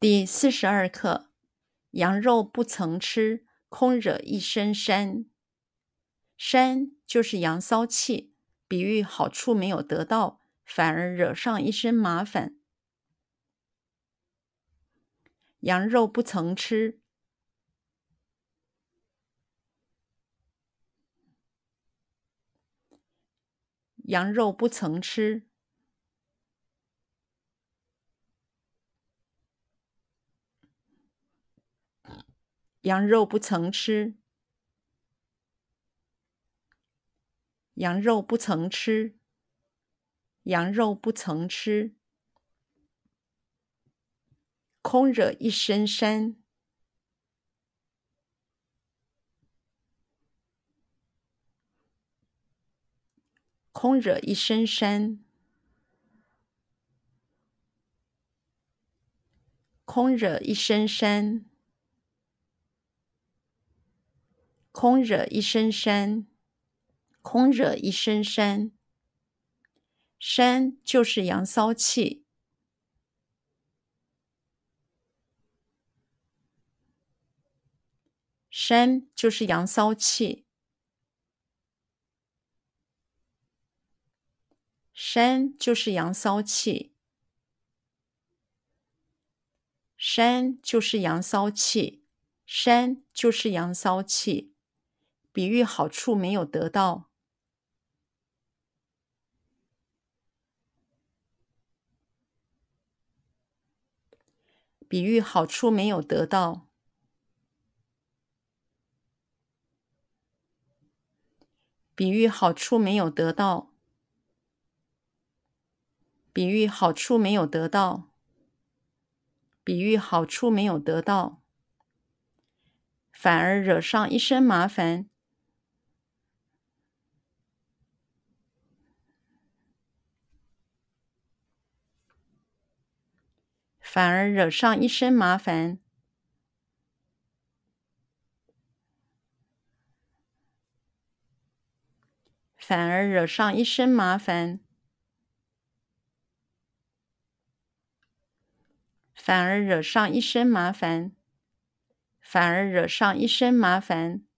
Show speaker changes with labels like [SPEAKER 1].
[SPEAKER 1] 第四十二课：羊肉不曾吃，空惹一身膻。膻就是羊骚气，比喻好处没有得到，反而惹上一身麻烦。羊肉不曾吃，羊肉不曾吃。羊肉不曾吃，羊肉不曾吃，羊肉不曾吃，空惹一身膻，空惹一身膻，空惹一身膻。空惹一身膻，空惹一身膻。膻就是阳骚气，膻就是阳骚气，膻就是阳骚气，膻就是阳骚气，膻就是阳骚气。比喻好处没有得到，比喻好处没有得到，比喻好处没有得到，比喻好处没有得到，比喻好处没有得到，反而惹上一身麻烦。反而惹上一身麻烦，反而惹上一身麻烦，反而惹上一身麻烦，反而惹上一身麻烦。